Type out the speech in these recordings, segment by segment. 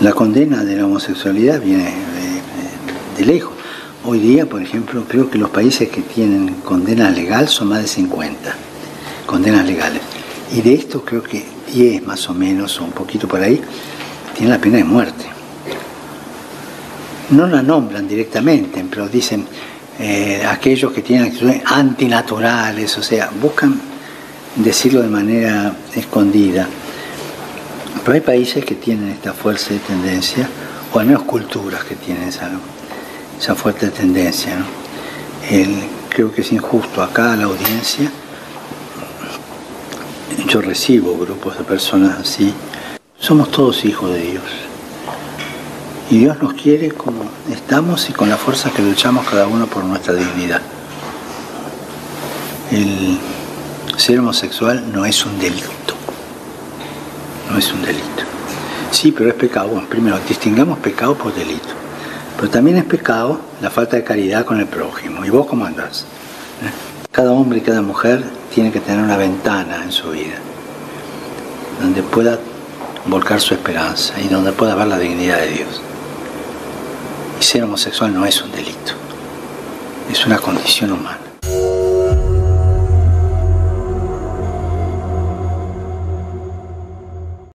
La condena de la homosexualidad viene de, lejos. Hoy día, por ejemplo, creo que los países que tienen condena legal son más de 50 condenas legales. Y de esto creo que 10 más o menos, o un poquito por ahí, tienen la pena de muerte. No la nombran directamente, pero dicen eh, aquellos que tienen actitudes antinaturales, o sea, buscan decirlo de manera escondida. Pero hay países que tienen esta fuerte tendencia, o al menos culturas que tienen esa, esa fuerte tendencia. creo que es injusto acá a la audiencia. Yo recibo grupos de personas así. Somos todos hijos de Dios. Y Dios nos quiere como estamos y con la fuerza que luchamos cada uno por nuestra dignidad. El ser homosexual no es un delito. No es un delito. Sí, pero es pecado. Bueno, primero, distingamos pecado por delito. Pero también es pecado la falta de caridad con el prójimo. ¿Y vos cómo andás? ¿Eh? Cada hombre y cada mujer tiene que tener una ventana en su vida donde pueda volcar su esperanza y donde pueda ver la dignidad de Dios. Y ser homosexual no es un delito, es una condición humana.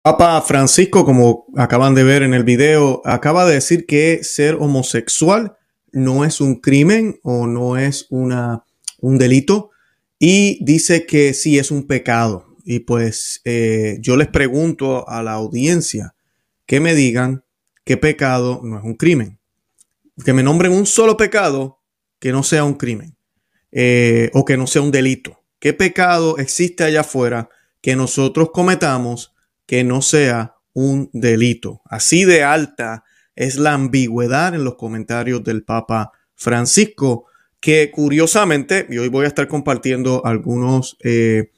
Papa Francisco, como acaban de ver en el video, acaba de decir que ser homosexual no es un crimen o no es una, un delito y dice que sí es un pecado. Y pues eh, yo les pregunto a la audiencia que me digan qué pecado no es un crimen que me nombren un solo pecado que no sea un crimen eh, o que no sea un delito. ¿Qué pecado existe allá afuera que nosotros cometamos que no sea un delito? Así de alta es la ambigüedad en los comentarios del Papa Francisco, que curiosamente, y hoy voy a estar compartiendo algunos eh,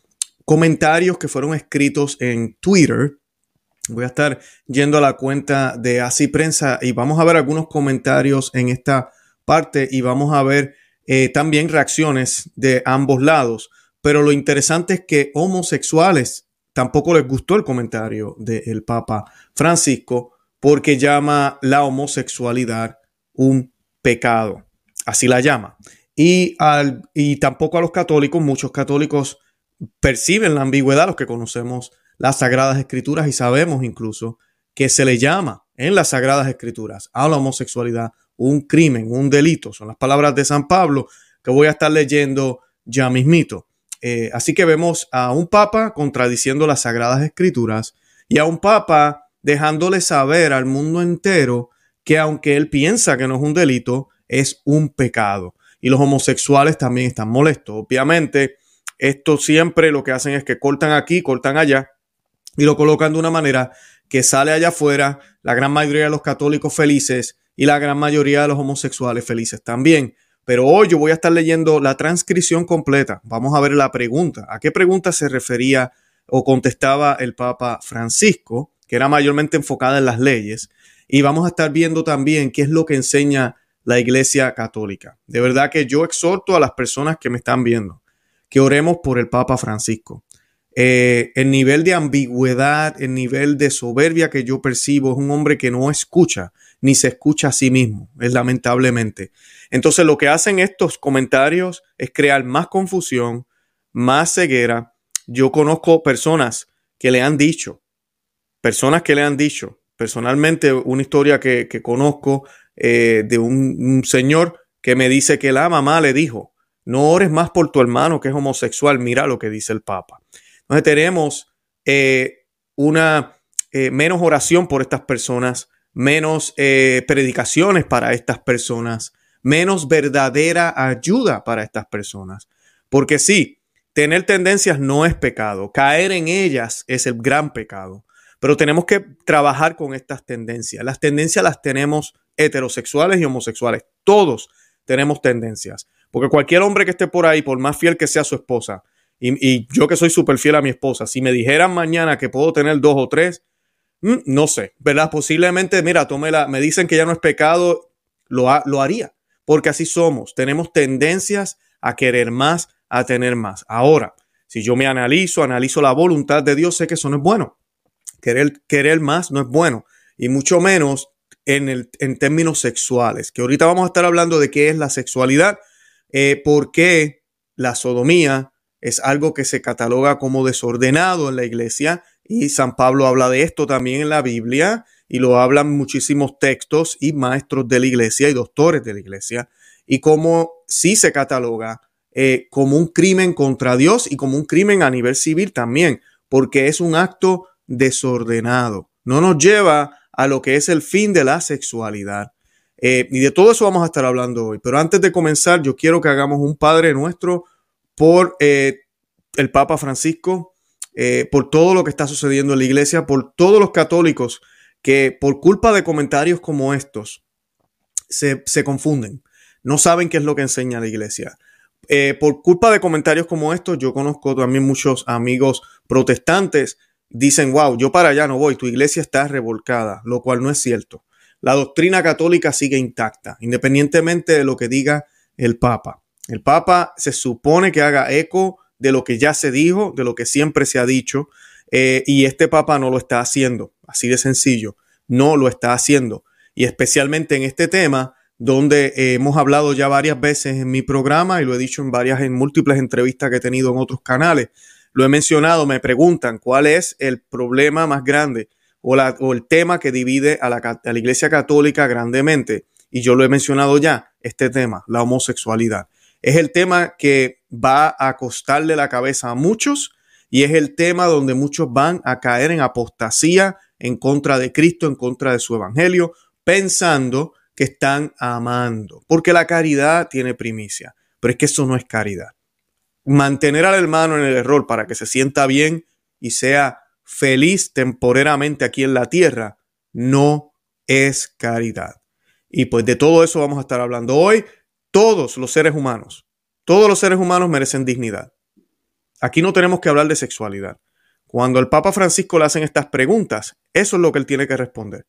comentarios que fueron escritos en Twitter Voy a estar yendo a la cuenta de Así Prensa y vamos a ver algunos comentarios en esta parte y vamos a ver eh, también reacciones de ambos lados. Pero lo interesante es que homosexuales tampoco les gustó el comentario del Papa Francisco porque llama la homosexualidad un pecado. Así la llama. Y, al, y tampoco a los católicos, muchos católicos perciben la ambigüedad, los que conocemos las Sagradas Escrituras y sabemos incluso que se le llama en las Sagradas Escrituras a la homosexualidad un crimen, un delito. Son las palabras de San Pablo que voy a estar leyendo ya mismito. Eh, así que vemos a un papa contradiciendo las Sagradas Escrituras y a un papa dejándole saber al mundo entero que aunque él piensa que no es un delito, es un pecado. Y los homosexuales también están molestos. Obviamente, esto siempre lo que hacen es que cortan aquí, cortan allá y lo colocan de una manera que sale allá afuera la gran mayoría de los católicos felices y la gran mayoría de los homosexuales felices también. Pero hoy yo voy a estar leyendo la transcripción completa. Vamos a ver la pregunta. ¿A qué pregunta se refería o contestaba el Papa Francisco, que era mayormente enfocada en las leyes? Y vamos a estar viendo también qué es lo que enseña la Iglesia Católica. De verdad que yo exhorto a las personas que me están viendo que oremos por el Papa Francisco. Eh, el nivel de ambigüedad, el nivel de soberbia que yo percibo es un hombre que no escucha ni se escucha a sí mismo, es lamentablemente. Entonces lo que hacen estos comentarios es crear más confusión, más ceguera. Yo conozco personas que le han dicho, personas que le han dicho, personalmente una historia que, conozco eh, de un, un señor que me dice que la mamá le dijo, no ores más por tu hermano que es homosexual, mira lo que dice el Papa. Entonces tenemos eh, una eh, menos oración por estas personas, menos eh, predicaciones para estas personas, menos verdadera ayuda para estas personas. Porque sí, tener tendencias no es pecado, caer en ellas es el gran pecado. Pero tenemos que trabajar con estas tendencias. Las tendencias las tenemos heterosexuales y homosexuales. Todos tenemos tendencias. Porque cualquier hombre que esté por ahí, por más fiel que sea su esposa, y, yo que soy súper fiel a mi esposa, si me dijeran mañana que puedo tener dos o tres, mm, no sé, ¿verdad? Posiblemente, mira, tómela, me dicen que ya no es pecado, lo, lo haría, porque así somos, tenemos tendencias a querer más, a tener más. Ahora, si yo me analizo, analizo la voluntad de Dios, sé que eso no es bueno. Querer, querer más no es bueno. y mucho menos en, el, en términos sexuales, que ahorita vamos a estar hablando de qué es la sexualidad, eh, por qué la sodomía es algo que se cataloga como desordenado en la iglesia y San Pablo habla de esto también en la Biblia y lo hablan muchísimos textos y maestros de la iglesia y doctores de la iglesia y cómo sí se cataloga eh, como un crimen contra Dios y como un crimen a nivel civil también, porque es un acto desordenado. No nos lleva a lo que es el fin de la sexualidad. Eh, y de todo eso vamos a estar hablando hoy. Pero antes de comenzar, yo quiero que hagamos un Padre nuestro por eh, el Papa Francisco, eh, por todo lo que está sucediendo en la iglesia, por todos los católicos que por culpa de comentarios como estos se, se confunden, no saben qué es lo que enseña la iglesia. por culpa de comentarios como estos, yo conozco también muchos amigos protestantes dicen, wow, yo para allá no voy, tu iglesia está revolcada, lo cual no es cierto. La doctrina católica sigue intacta, independientemente de lo que diga el Papa. El Papa se supone que haga eco de lo que ya se dijo, de lo que siempre se ha dicho, eh, y este Papa no lo está haciendo, así de sencillo, no lo está haciendo. Y especialmente en este tema, donde hemos hablado ya varias veces en mi programa y lo he dicho en varias, en múltiples entrevistas que he tenido en otros canales, lo he mencionado, me preguntan cuál es el problema más grande o, el tema que divide la, a la Iglesia Católica grandemente. Y yo lo he mencionado ya, este tema, la homosexualidad. Es el tema que va a costarle la cabeza a muchos y es el tema donde muchos van a caer en apostasía en contra de Cristo, en contra de su evangelio, pensando que están amando, porque la caridad tiene primicia, pero es que eso no es caridad mantener al hermano en el error para que se sienta bien y sea feliz temporeramente aquí en la tierra, no es caridad. Y pues de todo eso vamos a estar hablando hoy. Todos los seres humanos, todos los seres humanos merecen dignidad. Aquí no tenemos que hablar de sexualidad. Cuando el Papa Francisco le hacen estas preguntas, eso es lo que él tiene que responder.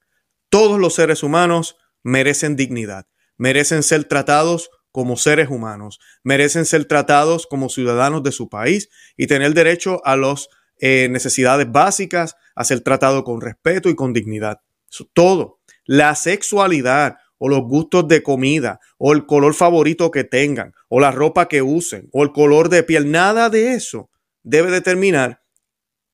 Todos los seres humanos merecen dignidad, merecen ser tratados como seres humanos, merecen ser tratados como ciudadanos de su país y tener derecho a las eh, necesidades básicas, a ser tratado con respeto y con dignidad. todo. La sexualidad o los gustos de comida o el color favorito que tengan o la ropa que usen o el color de piel, nada de eso debe determinar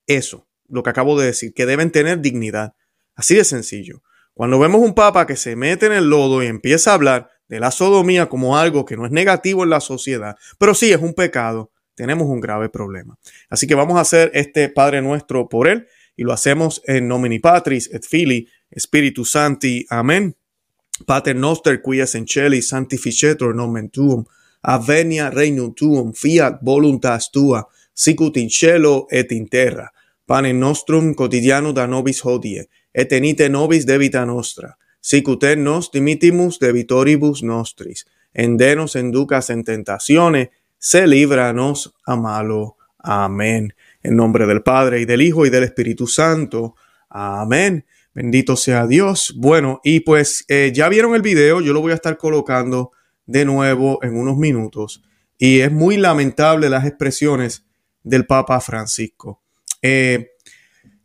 eso, lo que acabo de decir, que deben tener dignidad. Así de sencillo. Cuando vemos un papa que se mete en el lodo y empieza a hablar de la sodomía como algo que no es negativo en la sociedad, pero sí es un pecado, tenemos un grave problema. Así que vamos a hacer este Padre Nuestro por él y lo hacemos en nomini Patris et Fili Spiritus Santi. Amén. Pater noster qui es in celi sanctificetur nomen tuum, avenia regnum tuum, fiat voluntas tua, sicut in cielo et in terra. Panem nostrum quotidiano da nobis hodie, et enite nobis debita nostra, sicut nos dimitimus debitoribus nostris, endenos enducas en tentaciones, se líbranos a malo. Amén. En nombre del Padre y del Hijo y del Espíritu Santo. Amén. Bendito sea Dios. Bueno, y pues eh, ya vieron el video, yo lo voy a estar colocando de nuevo en unos minutos. Y es muy lamentable las expresiones del Papa Francisco. Eh,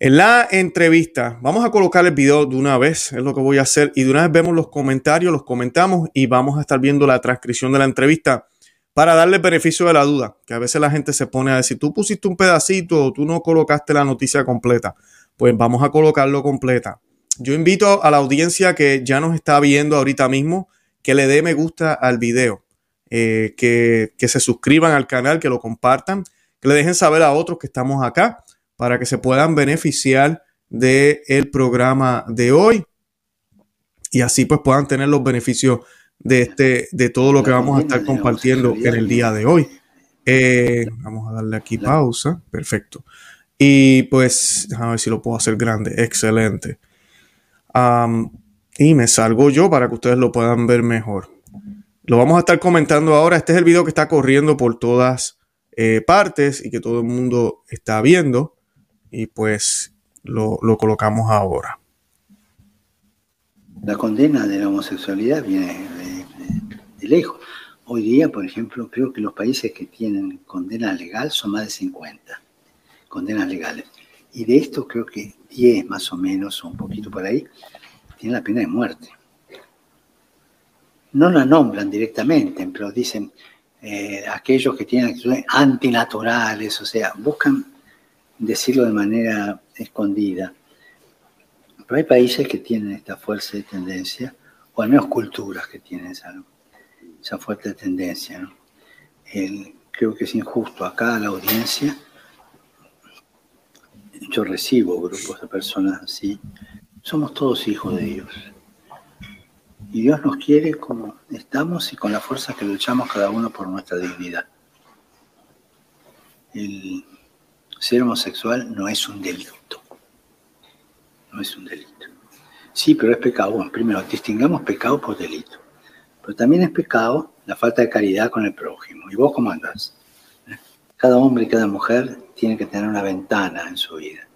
en la entrevista, vamos a colocar el video de una vez, es lo que voy a hacer, y de una vez vemos los comentarios, los comentamos y vamos a estar viendo la transcripción de la entrevista para darle beneficio de la duda, que a veces la gente se pone a decir, tú pusiste un pedacito o tú no colocaste la noticia completa. Pues vamos a colocarlo completa. Yo invito a la audiencia que ya nos está viendo ahorita mismo que le dé me gusta al video, eh, que, que se suscriban al canal, que lo compartan, que le dejen saber a otros que estamos acá para que se puedan beneficiar del el programa de hoy y así pues puedan tener los beneficios de este de todo lo que vamos a estar compartiendo en el día de hoy. Eh, vamos a darle aquí pausa. Perfecto. Y pues, déjame ver si lo puedo hacer grande. Excelente. y me salgo yo para que ustedes lo puedan ver mejor. Lo vamos a estar comentando ahora. Este es el video que está corriendo por todas eh, partes y que todo el mundo está viendo y pues lo, colocamos ahora. La condena de la homosexualidad viene de, lejos. Hoy día, por ejemplo, creo que los países que tienen condena legal son más de 50 condenas legales. Y de esto creo que 10 más o menos, o un poquito por ahí, tienen la pena de muerte. No la nombran directamente, pero dicen eh, aquellos que tienen actitudes antinaturales, o sea, buscan decirlo de manera escondida. Pero hay países que tienen esta fuerza de tendencia, o al menos culturas que tienen esa, esa fuerte tendencia. creo que es injusto acá la audiencia. Yo recibo grupos de personas así. Somos todos hijos de Dios. Y Dios nos quiere como estamos y con la fuerza que luchamos cada uno por nuestra dignidad. El ser homosexual no es un delito. No es un delito. Sí, pero es pecado. Bueno, primero, distingamos pecado por delito. Pero también es pecado la falta de caridad con el prójimo. ¿Y vos cómo andás? Cada hombre y cada mujer tiene que tener una ventana en su vida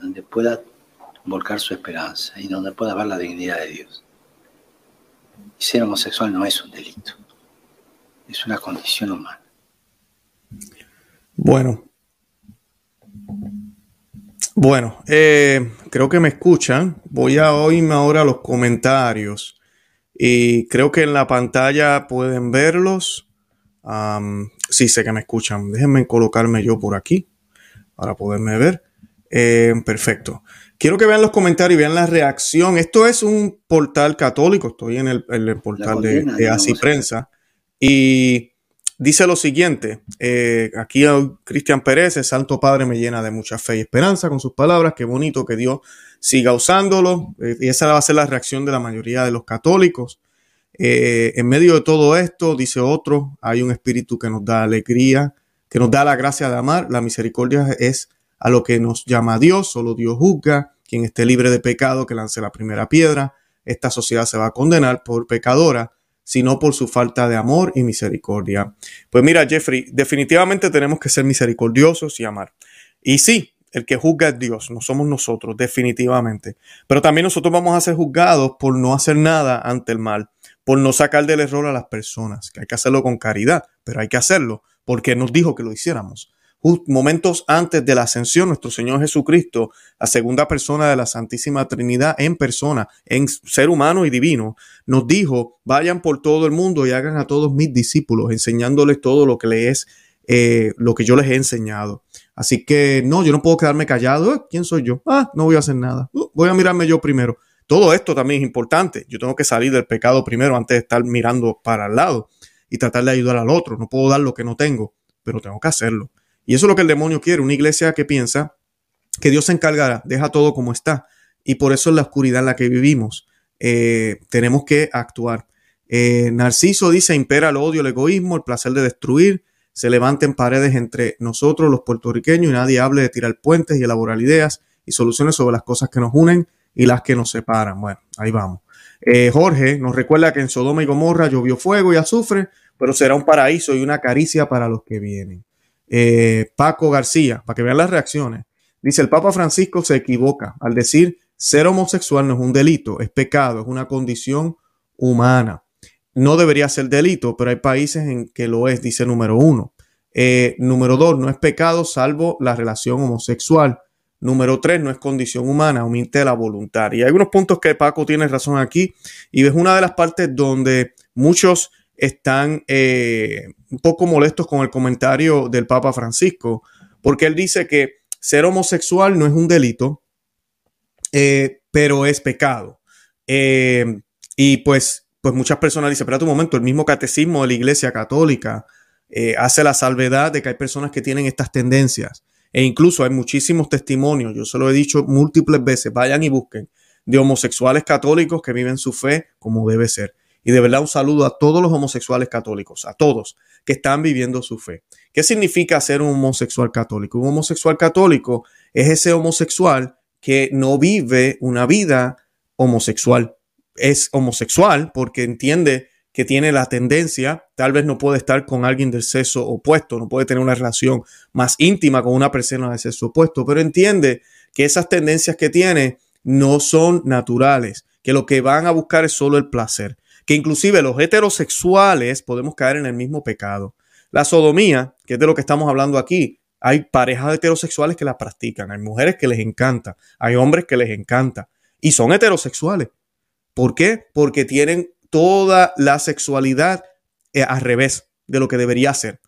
donde pueda volcar su esperanza y donde pueda ver la dignidad de Dios. Y ser homosexual no es un delito, es una condición humana. Bueno, bueno, eh, creo que me escuchan. Voy a oírme ahora los comentarios. Y creo que en la pantalla pueden verlos. Sí, sé que me escuchan. Déjenme colocarme yo por aquí para poderme ver. Eh, perfecto. Quiero que vean los comentarios y vean la reacción. Esto es un portal católico. Estoy en el, portal de, de Así Prensa. Y Dice lo siguiente, eh, aquí Cristian Pérez, el Santo Padre me llena de mucha fe y esperanza con sus palabras, qué bonito que Dios siga usándolo, eh, y esa va a ser la reacción de la mayoría de los católicos. Eh, en medio de todo esto, dice otro, hay un espíritu que nos da alegría, que nos da la gracia de amar, la misericordia es a lo que nos llama Dios, solo Dios juzga, quien esté libre de pecado, que lance la primera piedra, esta sociedad se va a condenar por pecadora, sino por su falta de amor y misericordia. Pues mira, Jeffrey, definitivamente tenemos que ser misericordiosos y amar. Y sí, el que juzga es Dios, no somos nosotros, definitivamente. Pero también nosotros vamos a ser juzgados por no hacer nada ante el mal, por no sacar del error a las personas, que hay que hacerlo con caridad, pero hay que hacerlo porque nos dijo que lo hiciéramos momentos antes de la ascensión, nuestro Señor Jesucristo, la segunda persona de la Santísima Trinidad en persona, en ser humano y divino, nos dijo, vayan por todo el mundo y hagan a todos mis discípulos, enseñándoles todo lo que les eh, yo les he enseñado. Así que no, yo no puedo quedarme callado. Eh, ¿Quién soy yo? Ah, no voy a hacer nada. Uh, voy a mirarme yo primero. Todo esto también es importante. Yo tengo que salir del pecado primero antes de estar mirando para el lado y tratar de ayudar al otro. No puedo dar lo que no tengo, pero tengo que hacerlo. Y eso es lo que el demonio quiere, una iglesia que piensa que Dios se encargará, deja todo como está. Y por eso es la oscuridad en la que vivimos. Eh, tenemos que actuar. Eh, Narciso dice, impera el odio, el egoísmo, el placer de destruir, se levanten paredes entre nosotros, los puertorriqueños, y nadie hable de tirar puentes y elaborar ideas y soluciones sobre las cosas que nos unen y las que nos separan. Bueno, ahí vamos. Eh, Jorge nos recuerda que en Sodoma y Gomorra llovió fuego y azufre, pero será un paraíso y una caricia para los que vienen. Eh, Paco García, para que vean las reacciones. Dice, el Papa Francisco se equivoca al decir ser homosexual no es un delito, es pecado, es una condición humana. No debería ser delito, pero hay países en que lo es, dice número uno. Eh, número dos, no es pecado salvo la relación homosexual. Número tres, no es condición humana, omite la voluntad. Y hay algunos puntos que Paco tiene razón aquí. Y es una de las partes donde muchos están eh, un poco molestos con el comentario del Papa Francisco, porque él dice que ser homosexual no es un delito, eh, pero es pecado. Eh, y pues, pues muchas personas dicen, espera un momento, el mismo catecismo de la Iglesia Católica hace la salvedad de que hay personas que tienen estas tendencias. E incluso hay muchísimos testimonios, yo se lo he dicho múltiples veces, vayan y busquen, de homosexuales católicos que viven su fe como debe ser. Y de verdad un saludo a todos los homosexuales católicos, a todos que están viviendo su fe. ¿Qué significa ser un homosexual católico? Un homosexual católico es ese homosexual que no vive una vida homosexual. Es homosexual porque entiende que tiene la tendencia, tal vez no puede estar con alguien del sexo opuesto, no puede tener una relación más íntima con una persona del sexo opuesto, pero entiende que esas tendencias que tiene no son naturales, que lo que van a buscar es solo el placer que inclusive los heterosexuales podemos caer en el mismo pecado. La sodomía, que es de lo que estamos hablando aquí, Hay parejas heterosexuales que la practican, hay mujeres que les encanta, hay hombres que les encanta y son heterosexuales. ¿Por qué? Porque tienen toda la sexualidad eh, al revés de lo que debería ser.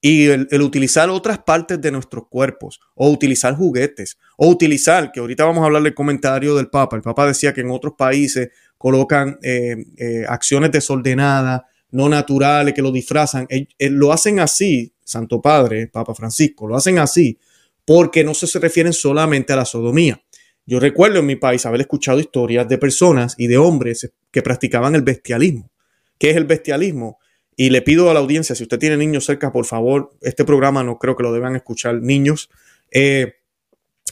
Y el, utilizar otras partes de nuestros cuerpos, o utilizar juguetes, o utilizar, que ahorita vamos a hablar del comentario del Papa. El Papa decía que en otros países colocan eh, eh, acciones desordenadas, no naturales, que lo disfrazan. lo hacen así, Santo Padre, Papa Francisco, lo hacen así porque no se, se refieren solamente a la sodomía. Yo recuerdo en mi país haber escuchado historias de personas y de hombres que practicaban el bestialismo. ¿Qué es el bestialismo? Y le pido a la audiencia, si usted tiene niños cerca, por favor, este programa no creo que lo deban escuchar niños. Eh,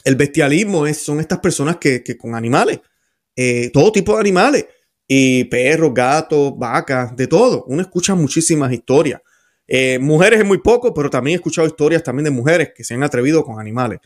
el bestialismo es, son estas personas que, con animales, eh, todo tipo de animales, y perros, gatos, vacas, de todo. Uno escucha muchísimas historias. Eh, mujeres es muy poco, pero también he escuchado historias también de mujeres que se han atrevido con animales.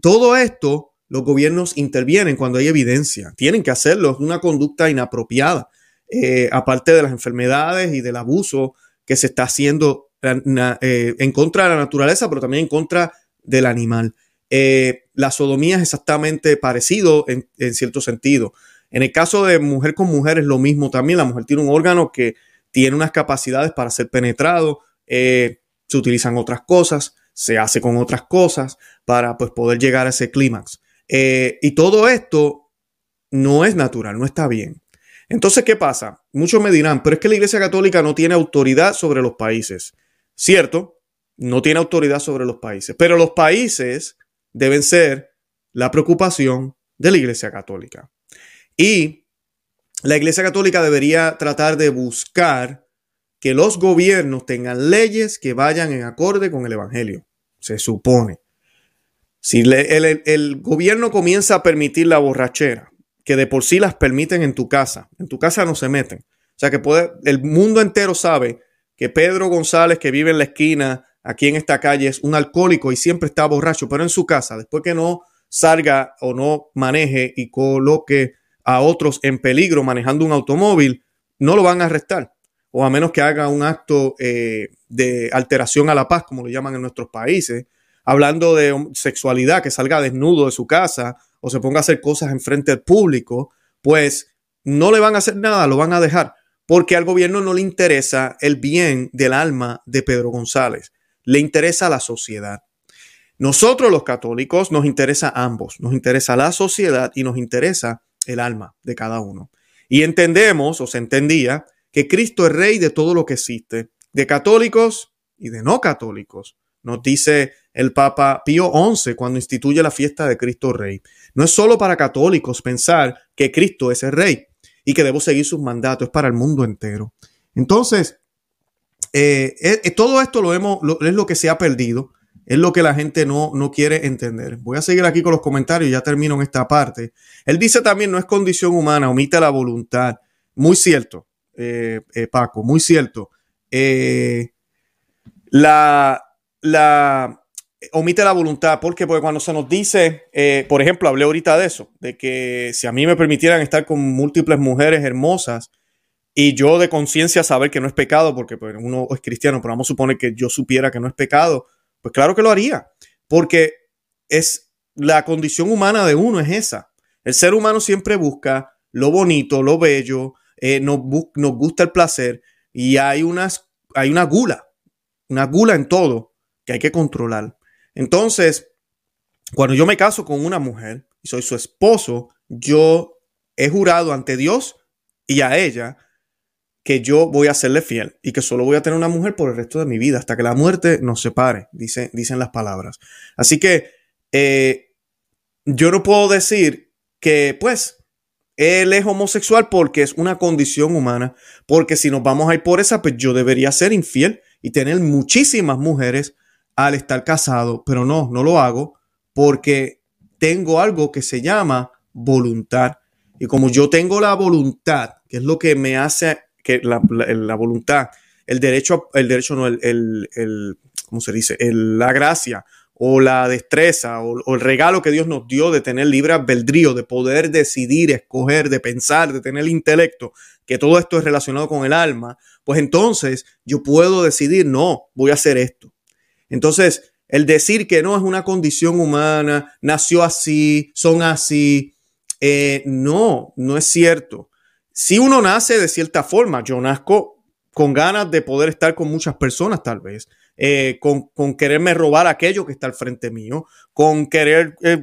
todo esto, los gobiernos intervienen cuando hay evidencia. Tienen que hacerlo, es una conducta inapropiada. Eh, aparte de las enfermedades y del abuso que se está haciendo eh, en contra de la naturaleza, pero también en contra del animal. Eh, la sodomía es exactamente parecido en, cierto sentido. En el caso de mujer con mujer es lo mismo también. La mujer tiene un órgano que tiene unas capacidades para ser penetrado. se utilizan otras cosas, se hace con otras cosas para pues, poder llegar a ese clímax. Y todo esto no es natural, no está bien. Entonces, ¿qué pasa? Muchos me dirán, pero es que la Iglesia Católica no tiene autoridad sobre los países. Cierto, no tiene autoridad sobre los países, pero los países deben ser la preocupación de la Iglesia Católica. Y la Iglesia Católica debería tratar de buscar que los gobiernos tengan leyes que vayan en acorde con el Evangelio. Se supone. Si el, el, gobierno comienza a permitir la borrachera, que de por sí las permiten en tu casa. En tu casa no se meten. O sea que puede, el mundo entero sabe que Pedro González, que vive en la esquina, aquí en esta calle, es un alcohólico y siempre está borracho, pero en su casa, después que no salga o no maneje y coloque a otros en peligro manejando un automóvil, no lo van a arrestar. O a menos que haga un acto eh, de alteración a la paz, como lo llaman en nuestros países, hablando de sexualidad, que salga desnudo de su casa o se ponga a hacer cosas en frente al público, pues no le van a hacer nada, lo van a dejar, porque al gobierno no le interesa el bien del alma de Pedro González, le interesa la sociedad. Nosotros los católicos nos interesa ambos, nos interesa la sociedad y nos interesa el alma de cada uno. Y entendemos, o se entendía, que Cristo es rey de todo lo que existe, de católicos y de no católicos. Nos dice el Papa Pío XI cuando instituye la fiesta de Cristo Rey. No es solo para católicos pensar que Cristo es el Rey y que debo seguir sus mandatos, es para el mundo entero. Entonces, eh, eh, eh, todo esto lo hemos, es lo que se ha perdido, es lo que la gente no, no quiere entender. Voy a seguir aquí con los comentarios, ya termino en esta parte. Él dice también, no es condición humana, omite la voluntad. Muy cierto, Paco, muy cierto. la, la, omite la voluntad. ¿Por qué? Porque cuando se nos dice, eh, por ejemplo, hablé ahorita de eso, de que si a mí me permitieran estar con múltiples mujeres hermosas y yo de conciencia saber que no es pecado, porque pues, uno es cristiano, pero vamos a suponer que yo supiera que no es pecado, pues claro que lo haría, porque es la condición humana de uno, es esa. El ser humano siempre busca lo bonito, lo bello, eh, nos, nos gusta el placer y hay, unas, hay una gula, una gula en todo que hay que controlar. Entonces, cuando yo me caso con una mujer y soy su esposo, yo he jurado ante Dios y a ella que yo voy a serle fiel y que solo voy a tener una mujer por el resto de mi vida, hasta que la muerte nos separe, dice, dicen las palabras. Así que eh, yo no puedo decir que, pues, él es homosexual porque es una condición humana, porque si nos vamos a ir por esa, pues yo debería ser infiel y tener muchísimas mujeres al estar casado, pero no, no lo hago porque tengo algo que se llama voluntad. Y como yo tengo la voluntad, que es lo que me hace que la, voluntad, el derecho, el derecho no, el, el, ¿cómo se dice? la gracia o la destreza o, o, el regalo que Dios nos dio de tener libre albedrío, de poder decidir, escoger, de pensar, de tener el intelecto, que todo esto es relacionado con el alma, pues entonces yo puedo decidir, no, voy a hacer esto. Entonces, El decir que no es una condición humana, nació así, son así, eh, no, no es cierto. Si uno nace de cierta forma, yo nazco con ganas de poder estar con muchas personas tal vez, eh, con, quererme robar aquello que está al frente mío, con querer eh,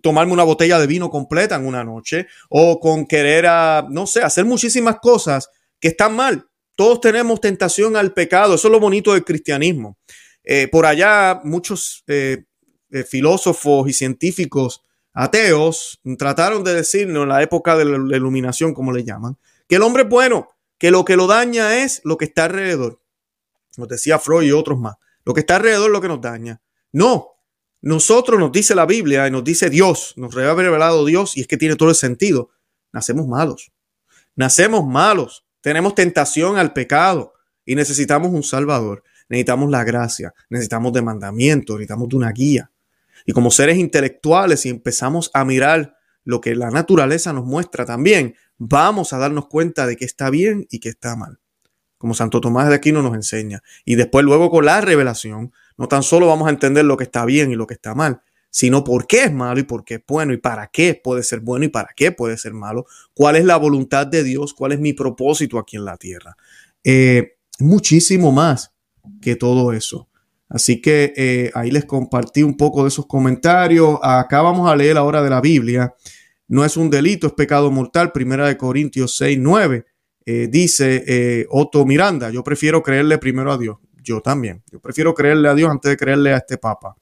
tomarme una botella de vino completa en una noche, o con querer, ah, no sé, hacer muchísimas cosas que están mal. Todos tenemos tentación al pecado, eso es lo bonito del cristianismo. Por allá muchos filósofos y científicos ateos trataron de decirnos en la época de la iluminación, como le llaman, que el hombre es bueno, que lo que lo daña es lo que está alrededor. Nos decía Freud y otros más. Lo que está alrededor es lo que nos daña. No, nosotros nos dice la Biblia y nos dice Dios, nos ha revelado Dios y es que tiene todo el sentido. Nacemos malos. Nacemos malos. Tenemos tentación al pecado y necesitamos un Salvador. Necesitamos la gracia, necesitamos de mandamiento, necesitamos de una guía. Y como seres intelectuales, si empezamos a mirar lo que la naturaleza nos muestra también, vamos a darnos cuenta de que está bien y que está mal. Como Santo Tomás de Aquino nos enseña. Y después luego con la revelación, no tan solo vamos a entender lo que está bien y lo que está mal, sino por qué es malo y por qué es bueno y para qué puede ser bueno y para qué puede ser malo, cuál es la voluntad de Dios, cuál es mi propósito aquí en la tierra. Eh, muchísimo más que todo eso. Así que eh, ahí les compartí un poco de esos comentarios. Acá vamos a leer la hora de la Biblia. No es un delito, es pecado mortal. Primera de Corintios 6, 9. Eh, dice eh, Otto Miranda, yo prefiero creerle primero a Dios. Yo también. Yo prefiero creerle a Dios antes de creerle a este Papa.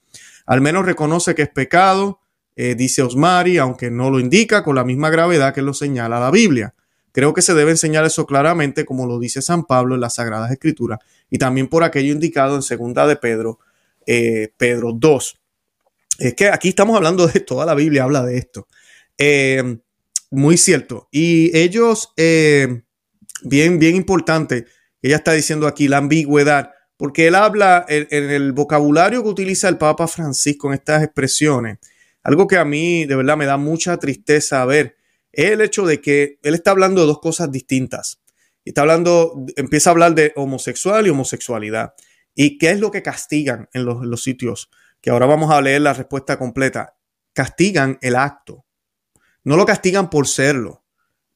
Al menos reconoce que es pecado, dice Osmari, aunque no lo indica con la misma gravedad que lo señala la Biblia. Creo que se debe enseñar eso claramente, como lo dice San Pablo en las Sagradas Escrituras, y también por aquello indicado en segunda de Pedro, eh, Pedro 2. Es que aquí estamos hablando de toda la Biblia habla de esto. Eh, muy cierto. Y ellos, eh, bien, bien importante, ella está diciendo aquí la ambigüedad, porque él habla en, en, el vocabulario que utiliza el Papa Francisco en estas expresiones, algo que a mí de verdad me da mucha tristeza ver, es el hecho de que él está hablando de dos cosas distintas está hablando, empieza a hablar de homosexual y homosexualidad. ¿Y qué es lo que castigan en los, sitios? Que ahora vamos a leer la respuesta completa. Castigan el acto. No lo castigan por serlo.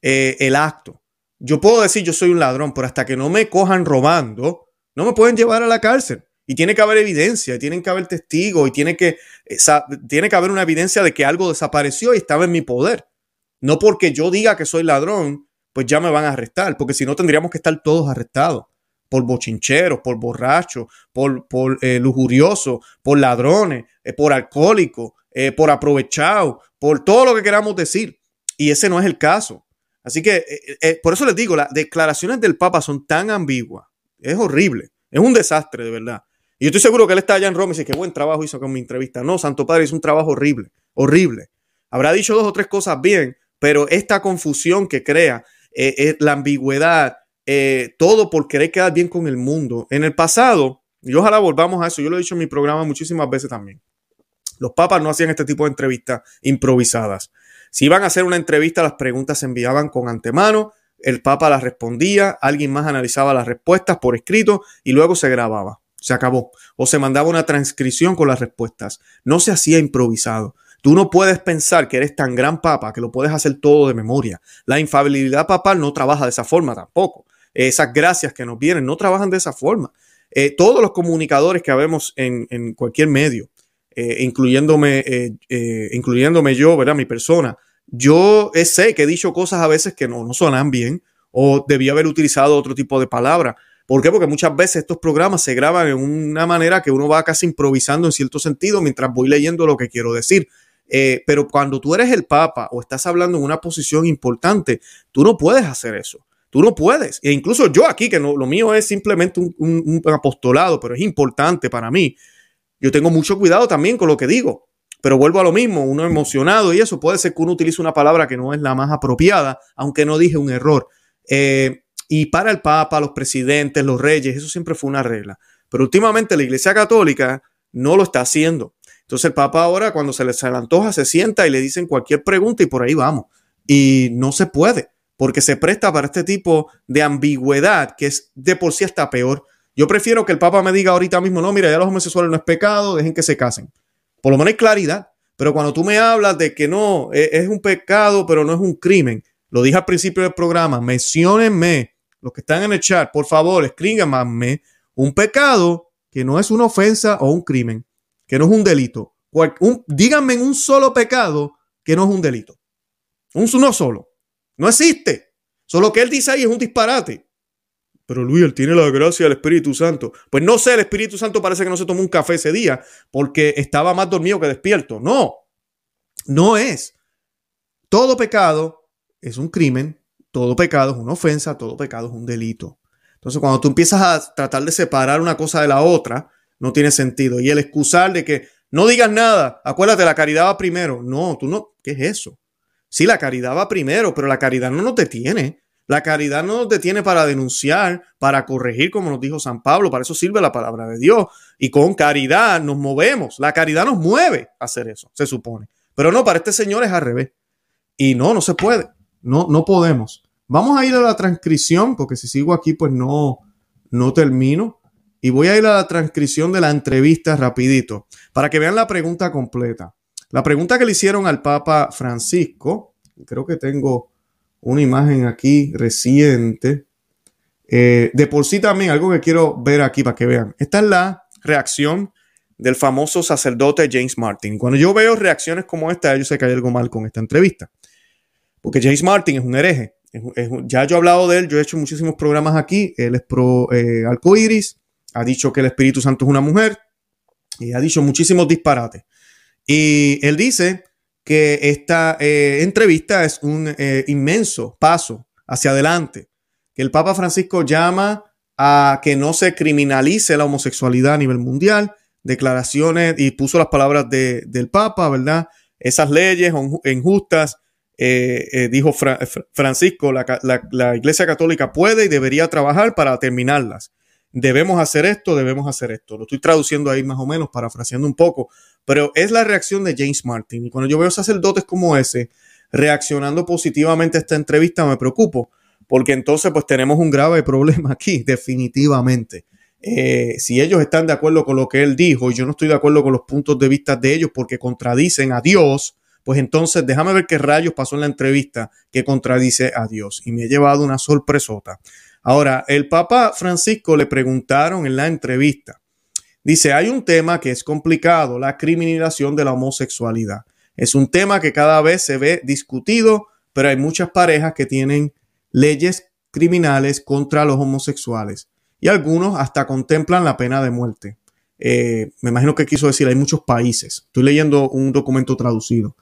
Eh, el acto. Yo puedo decir yo soy un ladrón, pero hasta que no me cojan robando, no me pueden llevar a la cárcel. Y tiene que haber evidencia, tienen que haber testigos, y tiene que, tiene que haber una evidencia de que algo desapareció y estaba en mi poder. No porque yo diga que soy ladrón, pues ya me van a arrestar, porque si no tendríamos que estar todos arrestados por bochincheros, por borrachos, por, por eh, lujuriosos, por ladrones, eh, por alcohólicos, eh, por aprovechados, por todo lo que queramos decir. Y ese no es el caso. Así que por eso les digo, las declaraciones del Papa son tan ambiguas. Es horrible. Es un desastre, de verdad. Y yo estoy seguro que él está allá en Roma y dice, qué buen trabajo hizo con mi entrevista. No, Santo Padre, es un trabajo horrible, horrible. Habrá dicho dos o tres cosas bien, pero esta confusión que crea eh, eh, la ambigüedad, eh, todo por querer quedar bien con el mundo. En el pasado, y ojalá volvamos a eso, yo lo he dicho en mi programa muchísimas veces también, los papas no hacían este tipo de entrevistas improvisadas. Si iban a hacer una entrevista, las preguntas se enviaban con antemano, el papa las respondía, alguien más analizaba las respuestas por escrito y luego se grababa. Se acabó. O se mandaba una transcripción con las respuestas. No se hacía improvisado. Tú no puedes pensar que eres tan gran papa que lo puedes hacer todo de memoria. La infabilidad papal no trabaja de esa forma tampoco. Esas gracias que nos vienen no trabajan de esa forma. Eh, todos los comunicadores que habemos en, cualquier medio, eh, incluyéndome, eh, incluyéndome yo, ¿verdad? Mi persona, yo sé que he dicho cosas a veces que no, no suenan bien o debía haber utilizado otro tipo de palabra. ¿Por qué? Porque muchas veces estos programas se graban en una manera que uno va casi improvisando en cierto sentido mientras voy leyendo lo que quiero decir. Eh, pero cuando tú eres el Papa o estás hablando en una posición importante, tú no puedes hacer eso. Tú no puedes. E incluso yo aquí, que no, lo mío es simplemente un, apostolado, pero es importante para mí. Yo tengo mucho cuidado también con lo que digo. Pero vuelvo a lo mismo, uno emocionado y eso puede ser que uno utilice una palabra que no es la más apropiada, aunque no dije un error. Eh, y para el Papa, los presidentes, los reyes, eso siempre fue una regla. Pero últimamente la Iglesia Católica no lo está haciendo. Entonces el Papa ahora cuando se le, se antoja se sienta y le dicen cualquier pregunta y por ahí vamos. Y no se puede, porque se presta para este tipo de ambigüedad que es de por sí hasta peor. Yo prefiero que el Papa me diga ahorita mismo, no, mira, ya los homosexuales no es pecado, dejen que se casen. Por lo menos hay claridad. Pero cuando tú me hablas de que no, es, es un pecado, pero no es un crimen, lo dije al principio del programa, menciónenme, los que están en el chat, por favor, escríbanme un pecado que no es una ofensa o un crimen, que no es un delito. díganme en un solo pecado que no es un delito. Un uno solo. No existe. Solo que él dice ahí es un disparate. Pero Luis, él tiene la gracia del Espíritu Santo. Pues no sé, el Espíritu Santo parece que no se tomó un café ese día porque estaba más dormido que despierto. No, no es. Todo pecado es un crimen, todo pecado es una ofensa, todo pecado es un delito. Entonces, cuando tú empiezas a tratar de separar una cosa de la otra, no tiene sentido. Y el excusar de que no digas nada, acuérdate, la caridad va primero. No, tú no, ¿qué es eso? Sí, la caridad va primero, pero la caridad no nos detiene. La caridad no nos detiene para denunciar, para corregir, como nos dijo San Pablo. Para eso sirve la palabra de Dios. Y con caridad nos movemos. La caridad nos mueve a hacer eso, se supone. Pero no, para este señor es al revés. Y no, no se puede. No, no podemos. Vamos a ir a la transcripción, porque si sigo aquí, pues no, no termino. Y voy a ir a la transcripción de la entrevista rapidito, para que vean la pregunta completa. La pregunta que le hicieron al Papa Francisco, creo que tengo una imagen aquí reciente. Eh, de por sí también, algo que quiero ver aquí para que vean. Esta es la reacción del famoso sacerdote James Martin. Cuando yo veo reacciones como esta, yo sé que hay algo mal con esta entrevista. Porque James Martin es un hereje. ya yo he hablado de él, yo he hecho muchísimos programas aquí. Él es pro eh, ha dicho que el Espíritu Santo es una mujer y ha dicho muchísimos disparates. Y él dice que esta eh, entrevista es un eh, inmenso paso hacia adelante, que el Papa Francisco llama a que no se criminalice la homosexualidad a nivel mundial, declaraciones y puso las palabras del Papa, ¿verdad? Esas leyes injustas, eh, dijo Francisco, la Iglesia Católica puede y debería trabajar para terminarlas debemos hacer esto, debemos hacer esto. Lo estoy traduciendo ahí más o menos, parafraseando un poco, pero es la reacción de James Martin. Y cuando yo veo sacerdotes como ese reaccionando positivamente a esta entrevista, me preocupo, porque entonces pues tenemos un grave problema aquí, definitivamente. Eh, si ellos están de acuerdo con lo que él dijo y yo no estoy de acuerdo con los puntos de vista de ellos porque contradicen a Dios, pues entonces déjame ver qué rayos pasó en la entrevista que contradice a Dios. Y me he llevado una sorpresota. Ahora, el Papa Francisco le preguntaron en la entrevista, dice, hay un tema que es complicado, la criminalización de la homosexualidad. Es un tema que cada vez se ve discutido, pero hay muchas parejas que tienen leyes criminales contra los homosexuales y algunos hasta contemplan la pena de muerte. Eh, me imagino que quiso decir, hay muchos países. Estoy leyendo un documento traducido.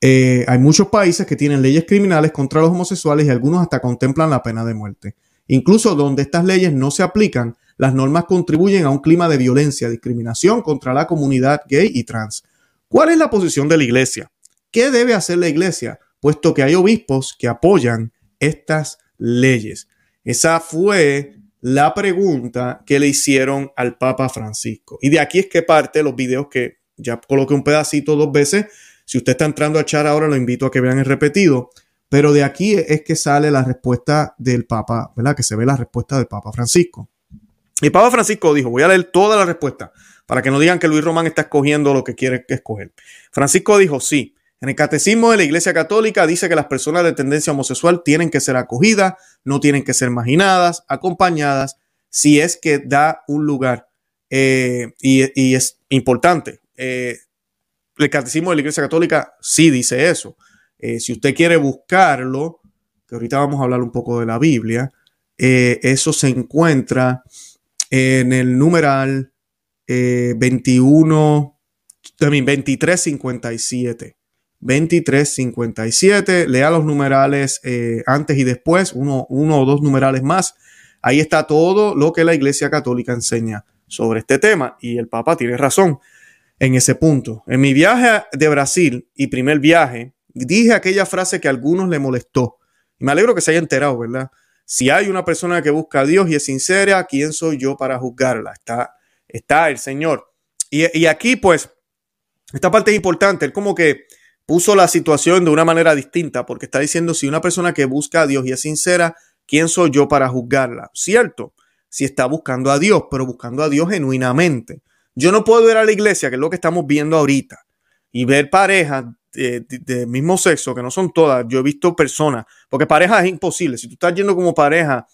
Eh, hay muchos países que tienen leyes criminales contra los homosexuales y algunos hasta contemplan la pena de muerte. Incluso donde estas leyes no se aplican, las normas contribuyen a un clima de violencia, discriminación contra la comunidad gay y trans. ¿Cuál es la posición de la iglesia? ¿Qué debe hacer la iglesia? Puesto que hay obispos que apoyan estas leyes. Esa fue la pregunta que le hicieron al Papa Francisco. Y de aquí es que parte los videos que ya coloqué un pedacito dos veces. Si usted está entrando a echar ahora, lo invito a que vean el repetido. Pero de aquí es que sale la respuesta del Papa, ¿verdad? Que se ve la respuesta del Papa Francisco. El Papa Francisco dijo, voy a leer toda la respuesta para que no digan que Luis Román está escogiendo lo que quiere escoger. Francisco dijo, sí, en el catecismo de la Iglesia Católica dice que las personas de tendencia homosexual tienen que ser acogidas, no tienen que ser marginadas, acompañadas, si es que da un lugar. Eh, y, es importante. Eh, el catecismo de la Iglesia Católica sí dice eso. Eh, si usted quiere buscarlo, que ahorita vamos a hablar un poco de la Biblia, eh, eso se encuentra en el numeral 21, también 2357. 2357, lea los numerales eh, antes y después, uno, uno o dos numerales más. Ahí está todo lo que la Iglesia Católica enseña sobre este tema y el Papa tiene razón en ese punto. En mi viaje de Brasil y primer viaje, dije aquella frase que a algunos le molestó. Y me alegro que se haya enterado, ¿verdad? Si hay una persona que busca a Dios y es sincera, ¿quién soy yo para juzgarla? Está, está el Señor. Y, aquí, pues, esta parte es importante. Él como que puso la situación de una manera distinta, porque está diciendo, si una persona que busca a Dios y es sincera, ¿quién soy yo para juzgarla? Cierto, si está buscando a Dios, pero buscando a Dios genuinamente. Yo no puedo ir a la iglesia, que es lo que estamos viendo ahorita, y ver parejas de, mismo sexo, que no son todas. Yo he visto personas, porque pareja es imposible. Si tú estás yendo como pareja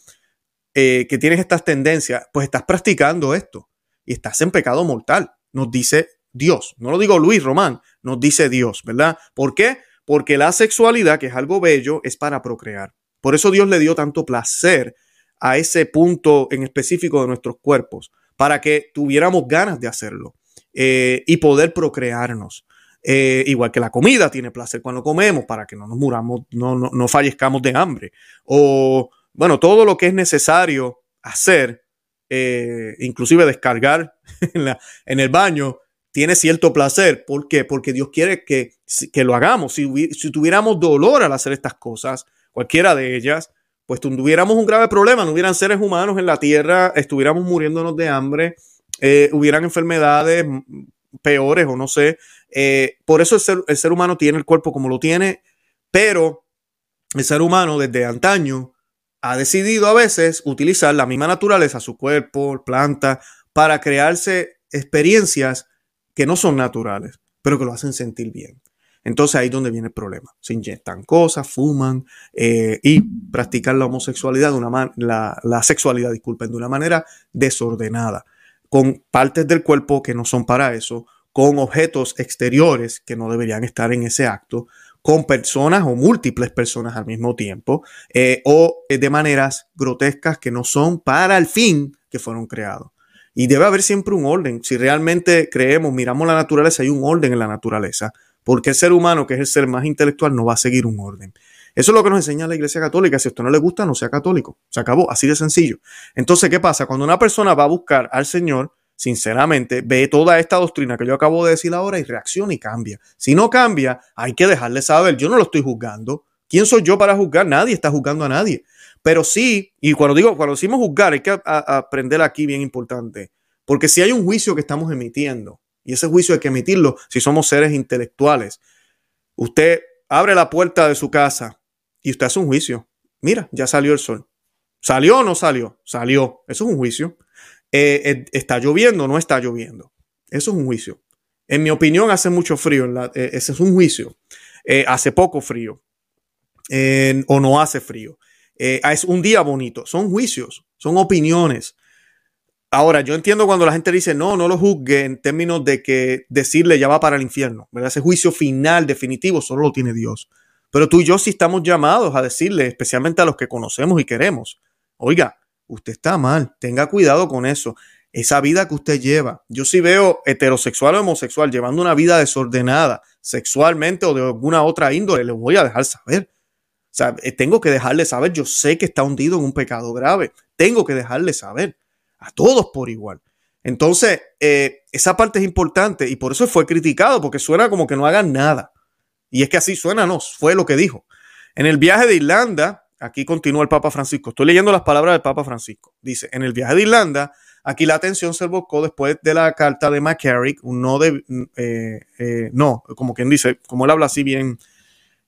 eh, que tienes estas tendencias, pues estás practicando esto y estás en pecado mortal, nos dice Dios. No lo digo Luis Román, nos dice Dios, ¿verdad? ¿Por qué? Porque la sexualidad, que es algo bello, es para procrear. Por eso Dios le dio tanto placer a ese punto en específico de nuestros cuerpos, para que tuviéramos ganas de hacerlo eh, y poder procrearnos. Eh, igual que la comida tiene placer cuando comemos para que no nos muramos, no, no, fallezcamos de hambre. O, bueno, todo lo que es necesario hacer, eh, inclusive descargar en, en, el baño, tiene cierto placer. ¿Por qué? Porque Dios quiere que, que lo hagamos. Si, si, tuviéramos dolor al hacer estas cosas, cualquiera de ellas, pues tuviéramos un grave problema, no hubieran seres humanos en la tierra, estuviéramos muriéndonos de hambre, eh, hubieran enfermedades peores o no sé. Eh, por eso el ser, el ser humano tiene el cuerpo como lo tiene, pero el ser humano desde antaño ha decidido a veces utilizar la misma naturaleza, su cuerpo, planta, para crearse experiencias que no son naturales, pero que lo hacen sentir bien. Entonces ahí es donde viene el problema. Se inyectan cosas, fuman eh, y practican la homosexualidad de una la, la sexualidad, disculpen, de una manera desordenada, con partes del cuerpo que no son para eso, con objetos exteriores que no deberían estar en ese acto, con personas o múltiples personas al mismo tiempo, eh, o de maneras grotescas que no son para el fin que fueron creados. Y debe haber siempre un orden. Si realmente creemos, miramos la naturaleza, hay un orden en la naturaleza porque el ser humano, que es el ser más intelectual, no va a seguir un orden. Eso es lo que nos enseña la Iglesia Católica. Si a usted no le gusta, no sea católico. Se acabó, así de sencillo. Entonces, ¿qué pasa? Cuando una persona va a buscar al Señor, sinceramente, ve toda esta doctrina que yo acabo de decir ahora y reacciona y cambia. Si no cambia, hay que dejarle saber. Yo no lo estoy juzgando. ¿Quién soy yo para juzgar? Nadie está juzgando a nadie. Pero sí, y cuando digo, cuando decimos juzgar, hay que aprender aquí bien importante. Porque si hay un juicio que estamos emitiendo, y ese juicio hay que emitirlo si somos seres intelectuales. Usted abre la puerta de su casa y usted hace un juicio. Mira, ya salió el sol. ¿Salió o no salió? Salió. Eso es un juicio. Eh, eh, ¿Está lloviendo o no está lloviendo? Eso es un juicio. En mi opinión, hace mucho frío. Eh, ese es un juicio. hace poco frío. o no hace frío. es un día bonito. Son juicios, son opiniones. Ahora, yo entiendo cuando la gente dice, no, no lo juzgue en términos de que decirle ya va para el infierno. Ese juicio final, definitivo, solo lo tiene Dios. Pero tú y yo sí estamos llamados a decirle, especialmente a los que conocemos y queremos, oiga, usted está mal, tenga cuidado con eso. Esa vida que usted lleva. Yo sí veo heterosexual o homosexual llevando una vida desordenada, sexualmente o de alguna otra índole, le voy a dejar saber. O sea, eh, tengo que dejarle saber, yo sé que está hundido en un pecado grave, tengo que dejarle saber a todos por igual. Entonces, eh, esa parte es importante y por eso fue criticado, porque suena como que no hagan nada. Y es que así suena, no, fue lo que dijo. En el viaje de Irlanda, aquí continúa el Papa Francisco, estoy leyendo las palabras del Papa Francisco. Dice, en el viaje de Irlanda, aquí la atención se evocó después de la carta de McCarrick, no de, eh, eh, no, como quien dice, como él habla así bien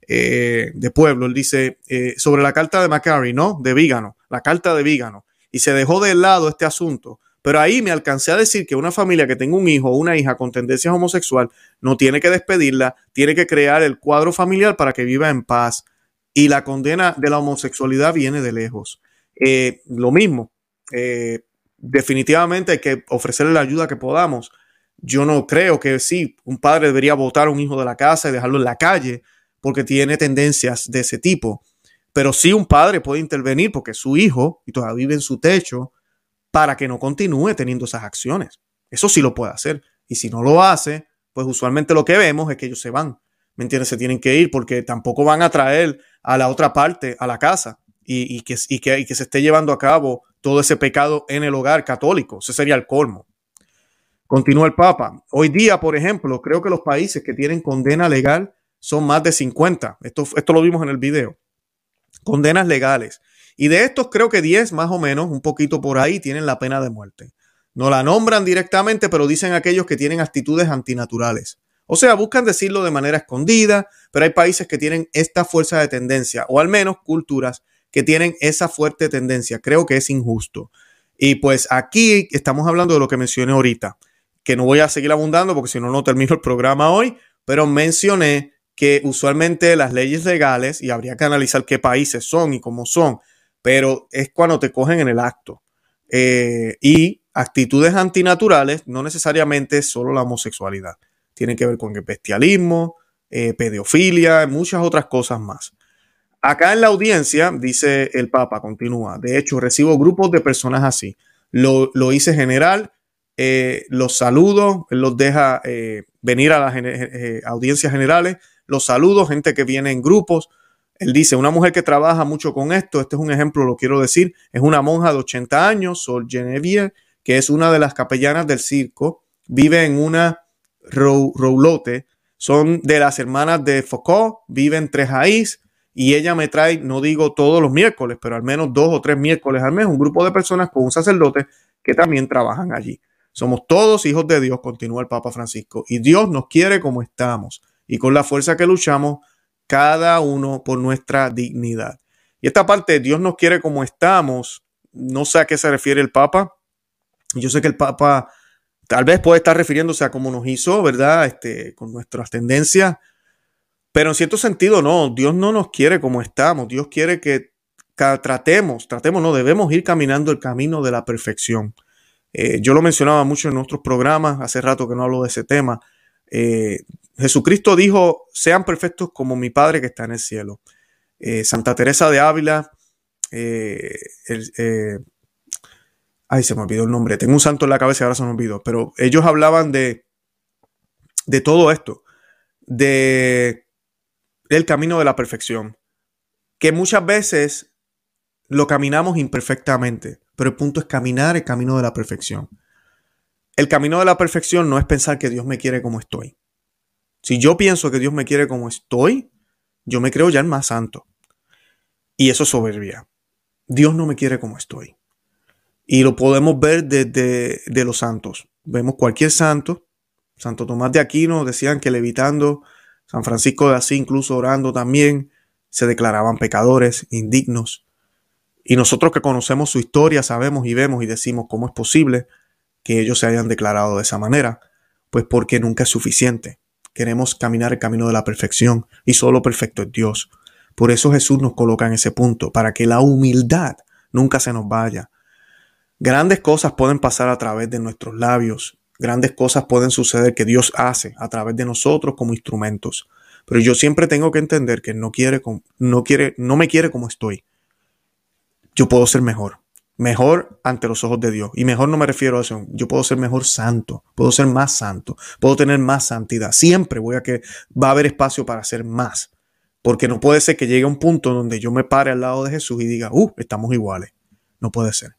de pueblo, él dice sobre la carta de McCarrick, ¿no? De Vígano, la carta de Vígano y se dejó de lado este asunto. Pero ahí me alcancé a decir que una familia que tenga un hijo o una hija con tendencia homosexual no tiene que despedirla, tiene que crear el cuadro familiar para que viva en paz. Y la condena de la homosexualidad viene de lejos. Eh, lo mismo, eh, definitivamente hay que ofrecerle la ayuda que podamos. Yo no creo que sí, un padre debería votar a un hijo de la casa y dejarlo en la calle porque tiene tendencias de ese tipo. Pero sí un padre puede intervenir porque su hijo y todavía vive en su techo para que no continúe teniendo esas acciones. Eso sí lo puede hacer. Y si no lo hace, pues usualmente lo que vemos es que ellos se van. ¿Me entiendes? Se tienen que ir porque tampoco van a traer a la otra parte a la casa y, que, que, que se esté llevando a cabo todo ese pecado en el hogar católico. Ese sería el colmo. Continúa el Papa. Hoy día, por ejemplo, creo que los países que tienen condena legal son más de 50. Esto, esto lo vimos en el video condenas legales. Y de estos creo que 10 más o menos, un poquito por ahí, tienen la pena de muerte. No la nombran directamente, pero dicen aquellos que tienen actitudes antinaturales. O sea, buscan decirlo de manera escondida, pero hay países que tienen esta fuerza de tendencia, o al menos culturas que tienen esa fuerte tendencia. Creo que es injusto. Y pues aquí estamos hablando de lo que mencioné ahorita, que no voy a seguir abundando porque si no, no termino el programa hoy, pero mencioné que usualmente las leyes legales, y habría que analizar qué países son y cómo son, pero es cuando te cogen en el acto. Eh, y actitudes antinaturales, no necesariamente solo la homosexualidad, tienen que ver con el bestialismo, eh, pedofilia, muchas otras cosas más. Acá en la audiencia, dice el Papa, continúa, de hecho, recibo grupos de personas así. Lo, hice general, eh, los saludo, él los deja venir a las audiencias generales, los saludo, gente que viene en grupos. Él dice, una mujer que trabaja mucho con esto, este es un ejemplo, lo quiero decir, es una monja de 80 años, Sol Genevieve, que es una de las capellanas del circo, vive en una roulote, son de las hermanas de Foucault, vive en Tres Aís, y ella me trae, no digo todos los miércoles, pero al menos dos o tres miércoles al mes, un grupo de personas con un sacerdote que también trabajan allí. Somos todos hijos de Dios, continúa el Papa Francisco, y Dios nos quiere como estamos y con la fuerza que luchamos, cada uno por nuestra dignidad. Y esta parte, Dios nos quiere como estamos, no sé a qué se refiere el Papa. Yo sé que el Papa tal vez puede estar refiriéndose a cómo nos hizo, ¿verdad? Este, con nuestras tendencias pero en cierto sentido, no, Dios no nos quiere como estamos, Dios quiere que tratemos, tratemos, no debemos ir caminando el camino de la perfección. Eh, yo lo mencionaba mucho en nuestros programas, hace rato que no hablo de ese tema. Eh, Jesucristo dijo, sean perfectos como mi Padre que está en el cielo. Eh, Santa Teresa de Ávila, ay, se me olvidó el nombre, tengo un santo en la cabeza y ahora se me olvidó, pero ellos hablaban de, de todo esto, de camino de la perfección, que muchas veces lo caminamos imperfectamente, pero el punto es caminar el camino de la perfección. El camino de la perfección no es pensar que Dios me quiere como estoy. Si yo pienso que Dios me quiere como estoy, yo me creo ya el más santo. Y eso es soberbia. Dios no me quiere como estoy. Y lo podemos ver desde de los santos. Vemos cualquier santo. Santo Tomás de Aquino decían que levitando San Francisco de Asís, incluso orando también, se declaraban pecadores, indignos. Y nosotros que conocemos su historia sabemos y vemos y decimos cómo es posible que ellos se hayan declarado de esa manera. Pues porque nunca es suficiente. Queremos caminar el camino de la perfección y solo perfecto es Dios. Por eso Jesús nos coloca en ese punto, para que la humildad nunca se nos vaya. Grandes cosas pueden pasar a través de nuestros labios Grandes cosas pueden suceder que Dios hace a través de nosotros como instrumentos. Pero yo siempre tengo que entender que no quiere, no quiere, no me quiere como estoy. Yo puedo ser mejor, mejor ante los ojos de Dios. Y mejor no me refiero a eso. Yo puedo ser mejor santo, puedo ser más santo, puedo tener más santidad. Siempre voy a que va a haber espacio para hacer más. Porque no puede ser que llegue a un punto donde yo me pare al lado de Jesús y diga, uh, estamos iguales. No puede ser.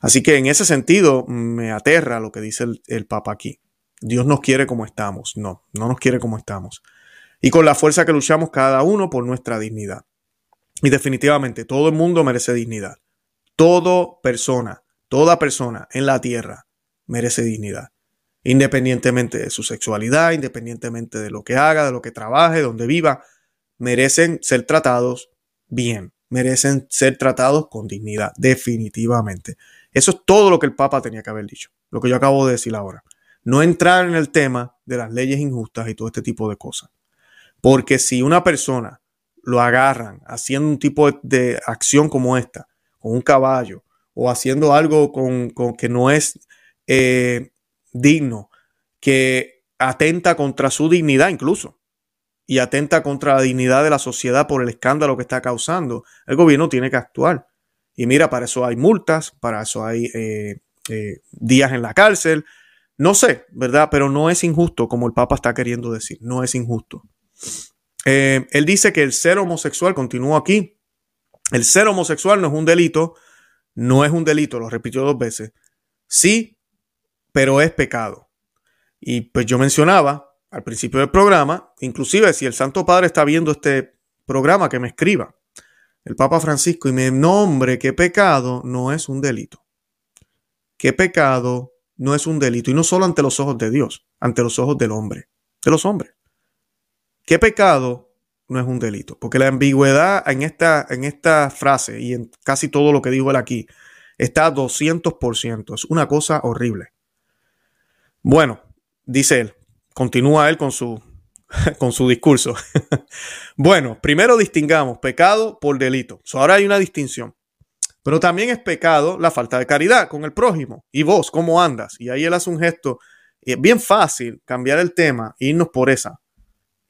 Así que en ese sentido me aterra lo que dice el, Papa aquí. Dios nos quiere como estamos. No, no nos quiere como estamos. Y con la fuerza que luchamos cada uno por nuestra dignidad. Y definitivamente todo el mundo merece dignidad. Toda persona, toda persona en la tierra merece dignidad. Independientemente de su sexualidad, independientemente de lo que haga, de lo que trabaje, donde viva, merecen ser tratados bien, merecen ser tratados con dignidad, definitivamente. Eso es todo lo que el Papa tenía que haber dicho, lo que yo acabo de decir ahora. No entrar en el tema de las leyes injustas y todo este tipo de cosas. Porque si una persona lo agarran haciendo un tipo de, acción como esta, con un caballo, o haciendo algo con, que no es eh, digno, que atenta contra su dignidad incluso, y atenta contra la dignidad de la sociedad por el escándalo que está causando, el gobierno tiene que actuar. Y mira, para eso hay multas, para eso hay eh, eh, días en la cárcel. No sé, ¿verdad? Pero no es injusto, como el Papa está queriendo decir. No es injusto. Él dice que el ser homosexual, continúa aquí, el ser homosexual no es un delito, no es un delito, lo repitió dos veces. Sí, pero es pecado. Y pues yo mencionaba al principio del programa, inclusive si el Santo Padre está viendo este programa, que me escriba el Papa Francisco y me nombre qué pecado no es un delito. Qué pecado no es un delito. Y no solo ante los ojos de Dios, ante los ojos del hombre, de los hombres. ¿Qué pecado no es un delito? Porque la ambigüedad en esta, en esta frase y en casi todo lo que dijo él aquí Está 200%. Es una cosa horrible. Bueno, dice él, continúa él con su, con su discurso. bueno, primero distingamos pecado por delito. ahora hay una distinción. Pero también es pecado la falta de caridad con el prójimo. ¿Y vos cómo andas? Y ahí él hace un gesto. Es bien fácil cambiar el tema e irnos por esa.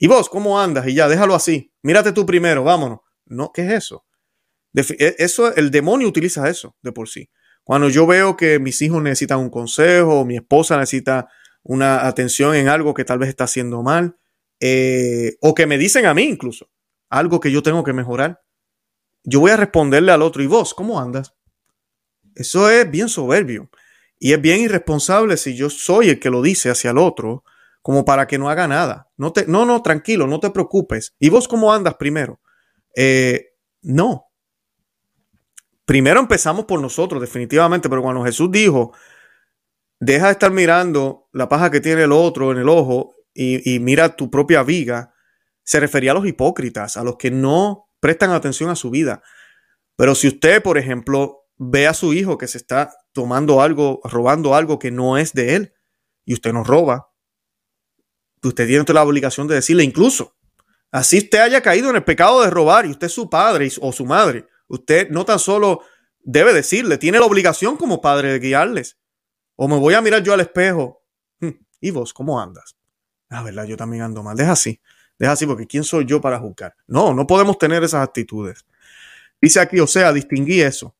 ¿Y vos cómo andas? Y ya, déjalo así. Mírate tú primero, vámonos. No, ¿qué es eso? E, eso, el demonio utiliza eso de por sí. Cuando yo veo que mis hijos necesitan un consejo, mi esposa necesita una atención en algo que tal vez está haciendo mal, eh, o que me dicen a mí incluso algo que yo tengo que mejorar, yo voy a responderle al otro, ¿y vos cómo andas? Eso es bien soberbio y es bien irresponsable si yo soy el que lo dice hacia el otro, como para que no haga nada. No, te, no, no, tranquilo, no te preocupes. ¿Y vos cómo andas primero? Eh, no. Primero empezamos por nosotros, definitivamente, pero cuando Jesús dijo, deja de estar mirando la paja que tiene el otro en el ojo y, y mira tu propia viga, se refería a los hipócritas, a los que no prestan atención a su vida. Pero si usted, por ejemplo, ve a su hijo que se está tomando algo, robando algo que no es de él, y usted no roba, usted tiene la obligación de decirle incluso, así usted haya caído en el pecado de robar y usted es su padre o su madre, usted no tan solo debe decirle, tiene la obligación como padre de guiarles. O me voy a mirar yo al espejo. Hmm, ¿Y vos cómo andas? La verdad, yo también ando mal. Deja así. Es así porque ¿quién soy yo para juzgar? No, no podemos tener esas actitudes. Dice aquí, o sea, distinguí eso.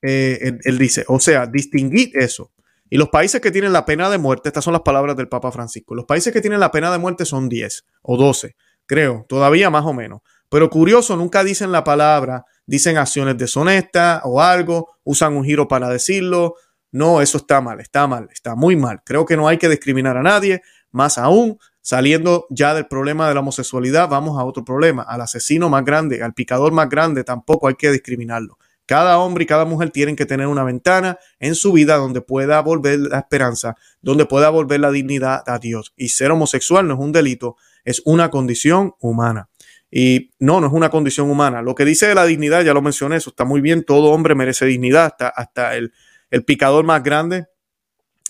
Eh, él, dice, o sea, distinguí eso. Y los países que tienen la pena de muerte, estas son las palabras del Papa Francisco, los países que tienen la pena de muerte son 10 o 12, creo, todavía más o menos. Pero curioso, nunca dicen la palabra, dicen acciones deshonestas o algo, usan un giro para decirlo. No, eso está mal, está mal, está muy mal. Creo que no hay que discriminar a nadie, más aún Saliendo ya del problema de la homosexualidad, vamos a otro problema, al asesino más grande, al picador más grande, tampoco hay que discriminarlo. Cada hombre y cada mujer tienen que tener una ventana en su vida donde pueda volver la esperanza, donde pueda volver la dignidad a Dios. Y ser homosexual no es un delito, es una condición humana. Y no, no es una condición humana. Lo que dice de la dignidad, ya lo mencioné, eso está muy bien, todo hombre merece dignidad, hasta, hasta el, el picador más grande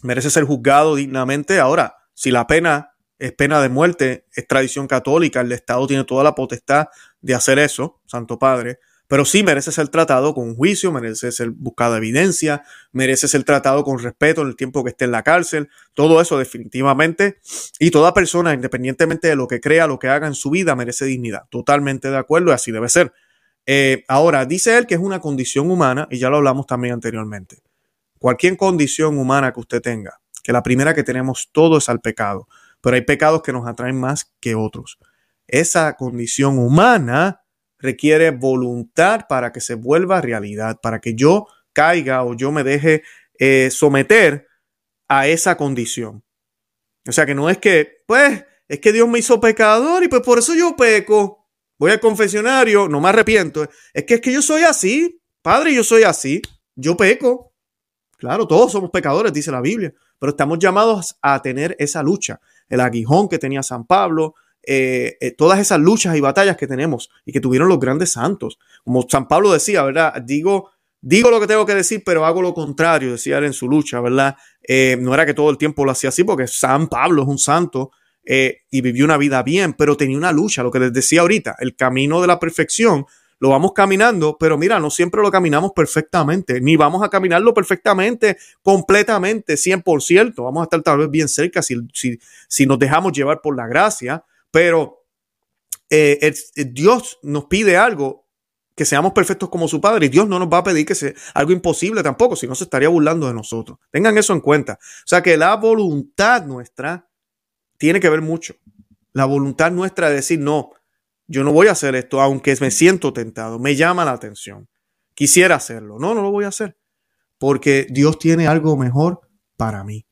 merece ser juzgado dignamente. Ahora, si la pena es pena de muerte, es tradición católica, el Estado tiene toda la potestad de hacer eso, Santo Padre, pero sí merece ser tratado con juicio, merece ser buscada evidencia, merece ser tratado con respeto en el tiempo que esté en la cárcel, todo eso definitivamente, y toda persona, independientemente de lo que crea, lo que haga en su vida, merece dignidad, totalmente de acuerdo, y así debe ser. Eh, ahora, dice él que es una condición humana, y ya lo hablamos también anteriormente. Cualquier condición humana que usted tenga, que la primera que tenemos todo es al pecado pero hay pecados que nos atraen más que otros. Esa condición humana requiere voluntad para que se vuelva realidad, para que yo caiga o yo me deje eh, someter a esa condición. O sea que no es que, pues, es que Dios me hizo pecador y pues por eso yo peco. Voy al confesionario, no me arrepiento. Es que es que yo soy así, padre, yo soy así, yo peco. Claro, todos somos pecadores, dice la Biblia, pero estamos llamados a tener esa lucha, el aguijón que tenía San Pablo, eh, eh, todas esas luchas y batallas que tenemos y que tuvieron los grandes santos. Como San Pablo decía, ¿verdad? Digo, digo lo que tengo que decir, pero hago lo contrario, decía él en su lucha, ¿verdad? Eh, no era que todo el tiempo lo hacía así, porque San Pablo es un santo y vivió una vida bien, pero tenía una lucha, lo que les decía ahorita, el camino de la perfección lo vamos caminando, pero mira, no siempre lo caminamos perfectamente, ni vamos a caminarlo perfectamente, completamente, 100%. Vamos a estar tal vez bien cerca si, si, nos dejamos llevar por la gracia, pero eh, Dios nos pide algo que seamos perfectos como su Padre. Y Dios no nos va a pedir que sea algo imposible tampoco, si no se estaría burlando de nosotros. Tengan eso en cuenta. O sea que la voluntad nuestra tiene que ver mucho. La voluntad nuestra de decir, no, yo no voy a hacer esto, aunque me siento tentado, me llama la atención. Quisiera hacerlo. No, no lo voy a hacer. Porque Dios tiene algo mejor para mí.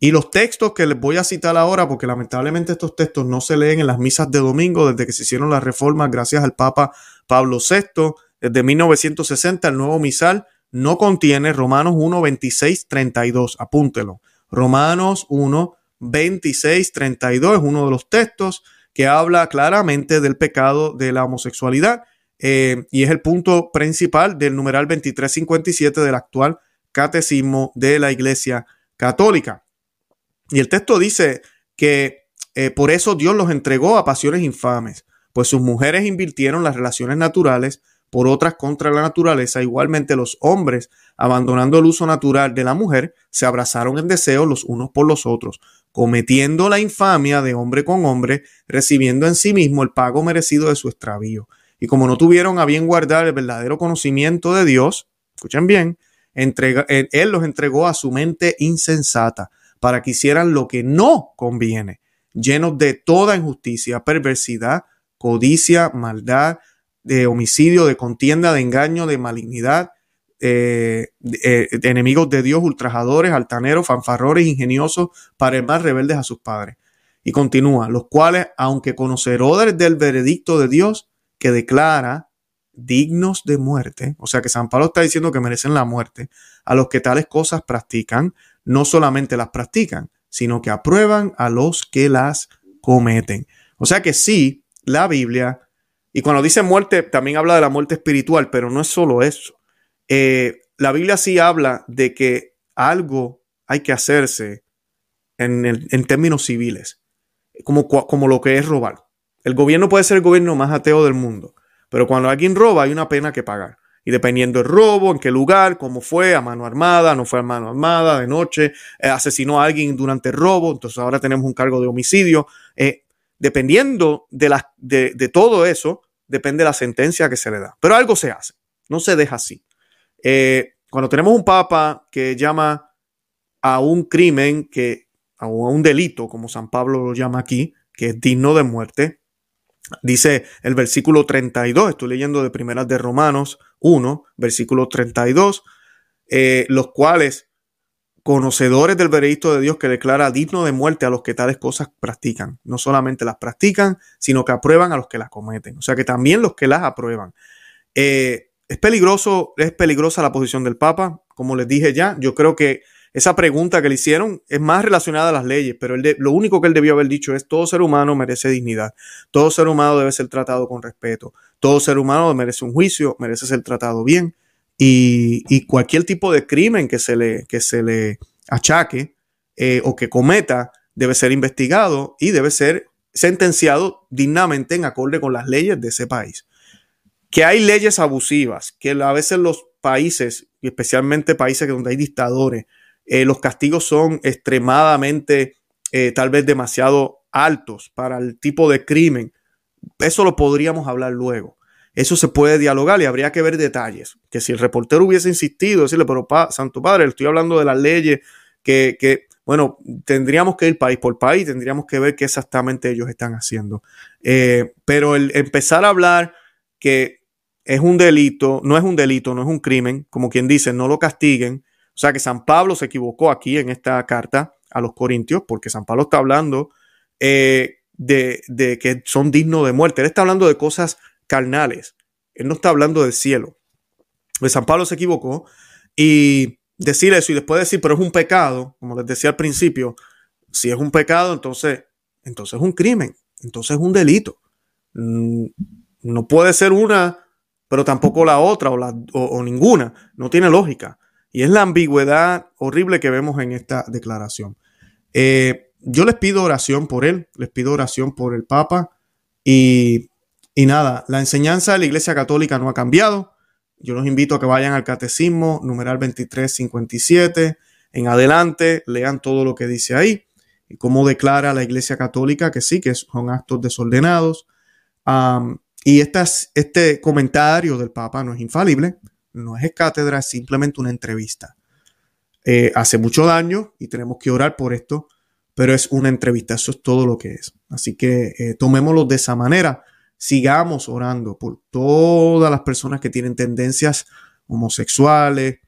Y los textos que les voy a citar ahora, porque lamentablemente estos textos no se leen en las misas de domingo desde que se hicieron las reformas gracias al Papa Pablo VI, desde 1960 el nuevo misal no contiene Romanos 1, 26, 32. Apúntelo. Romanos 1, 26, 32 es uno de los textos que habla claramente del pecado de la homosexualidad eh, y es el punto principal del numeral 2357 de la actual Catecismo de la Iglesia Católica. Y el texto dice que eh, por eso Dios los entregó a pasiones infames, pues sus mujeres invirtieron las relaciones naturales por otras contra la naturaleza. Igualmente los hombres, abandonando el uso natural de la mujer, se abrazaron en deseo los unos por los otros, cometiendo la infamia de hombre con hombre, recibiendo en sí mismo el pago merecido de su extravío. Y como no tuvieron a bien guardar el verdadero conocimiento de Dios, escuchen bien, Él los entregó a su mente insensata para que hicieran lo que no conviene, llenos de toda injusticia, perversidad, codicia, maldad, de homicidio, de contienda, de engaño, de malignidad, eh, eh, de, enemigos de Dios, ultrajadores, altaneros, fanfarrores, ingeniosos, para el más rebeldes a sus padres. Y continúa, los cuales, aunque conocerán del veredicto de Dios, que declara dignos de muerte, o sea que San Pablo está diciendo que merecen la muerte, a los que tales cosas practican, no solamente las practican, sino que aprueban a los que las cometen. O sea que sí, la Biblia, y cuando dice muerte, también habla de la muerte espiritual, pero no es solo eso. Eh, la Biblia sí habla de que algo hay que hacerse en, términos civiles, como lo que es robar. El gobierno puede ser el gobierno más ateo del mundo, pero cuando alguien roba hay una pena que pagar. Y dependiendo del robo, en qué lugar, cómo fue, a mano armada, no fue a mano armada, de noche, eh, asesinó a alguien durante el robo, entonces ahora tenemos un cargo de homicidio. Eh, dependiendo de, de, todo eso, depende la sentencia que se le da. Pero algo se hace, no se deja así. Eh, cuando tenemos un papa que llama a un crimen, que, a un delito, como San Pablo lo llama aquí, que es digno de muerte, Dice el versículo 32, estoy leyendo de primeras de Romanos 1, versículo 32, eh, los cuales, conocedores del veredicto de Dios que declara digno de muerte a los que tales cosas practican, no solamente las practican, sino que aprueban a los que las cometen, o sea que también los que las aprueban. Eh, es peligroso, es peligrosa la posición del Papa, como les dije ya, yo creo que esa pregunta que le hicieron es más relacionada a las leyes, pero lo único que él debió haber dicho es todo ser humano merece dignidad, todo ser humano debe ser tratado con respeto, todo ser humano merece un juicio, merece ser tratado bien y, cualquier tipo de crimen que se le, que se le achaque eh, o que cometa debe ser investigado y debe ser sentenciado dignamente en acorde con las leyes de ese país. Que hay leyes abusivas, que a veces los países, y especialmente países donde hay dictadores, eh, los castigos son extremadamente, eh, tal vez demasiado altos para el tipo de crimen. Eso lo podríamos hablar luego. Eso se puede dialogar y habría que ver detalles. Que si el reportero hubiese insistido, decirle, pero Santo Padre, estoy hablando de las leyes que, bueno, tendríamos que ir país por país, tendríamos que ver qué exactamente ellos están haciendo. Eh, pero el empezar a hablar que es un delito, no es un delito, no es un crimen, como quien dice, no lo castiguen, o sea que San Pablo se equivocó aquí en esta carta a los Corintios, porque San Pablo está hablando eh, de, que son dignos de muerte. Él está hablando de cosas carnales. Él no está hablando del cielo. Pues San Pablo se equivocó y decir eso y después decir, pero es un pecado, como les decía al principio, si es un pecado, entonces, entonces es un crimen, entonces es un delito. Mm, no puede ser una, pero tampoco la otra o, la, o ninguna. No tiene lógica. Y es la ambigüedad horrible que vemos en esta declaración. Eh, yo les pido oración por él, les pido oración por el Papa y, y nada, la enseñanza de la Iglesia Católica no ha cambiado. Yo los invito a que vayan al Catecismo, numeral 2357, en adelante, lean todo lo que dice ahí y cómo declara la Iglesia Católica que sí, que son actos desordenados. y este comentario del Papa no es infalible, no es cátedra, es simplemente una entrevista. Eh, hace mucho daño y tenemos que orar por esto, pero es una entrevista, eso es todo lo que es. Así que eh, tomémoslo de esa manera, sigamos orando por todas las personas que tienen tendencias homosexuales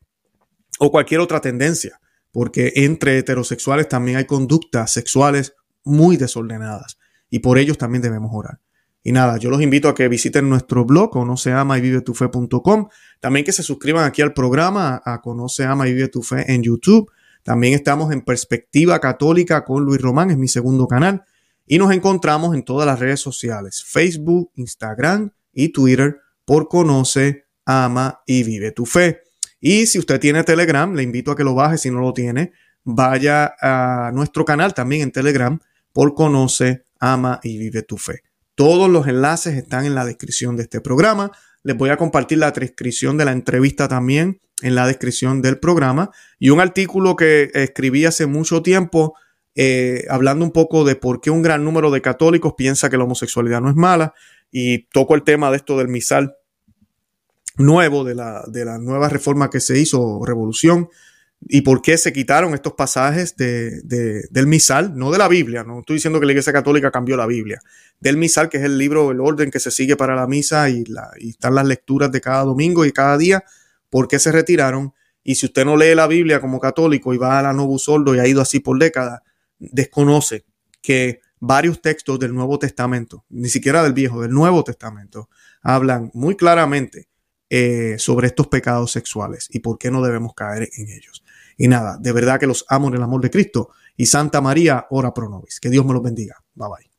o cualquier otra tendencia, porque entre heterosexuales también hay conductas sexuales muy desordenadas y por ellos también debemos orar. Y nada, yo los invito a que visiten nuestro blog, conoce ama y vive tu fe.com. También que se suscriban aquí al programa, a Conoce, ama y vive tu fe en YouTube. También estamos en Perspectiva Católica con Luis Román, es mi segundo canal. Y nos encontramos en todas las redes sociales, Facebook, Instagram y Twitter por Conoce, ama y vive tu fe. Y si usted tiene Telegram, le invito a que lo baje si no lo tiene. Vaya a nuestro canal también en Telegram por Conoce, Ama y Vive tu Fe. Todos los enlaces están en la descripción de este programa. Les voy a compartir la transcripción de la entrevista también en la descripción del programa y un artículo que escribí hace mucho tiempo eh, hablando un poco de por qué un gran número de católicos piensa que la homosexualidad no es mala y toco el tema de esto del misal nuevo, de la, de la nueva reforma que se hizo, revolución, y por qué se quitaron estos pasajes de, del misal, no de la Biblia, no estoy diciendo que la Iglesia Católica cambió la Biblia, del misal, que es el libro, el orden que se sigue para la misa y, están las lecturas de cada domingo y cada día, por qué se retiraron. Y si usted no lee la Biblia como católico y va a la Novus Ordo y ha ido así por décadas, desconoce que varios textos del Nuevo Testamento, ni siquiera del Viejo, del Nuevo Testamento, hablan muy claramente eh, sobre estos pecados sexuales y por qué no debemos caer en ellos. Y nada, de verdad que los amo en el amor de Cristo. Y Santa María, ora pro nobis. Que Dios me los bendiga. Bye bye.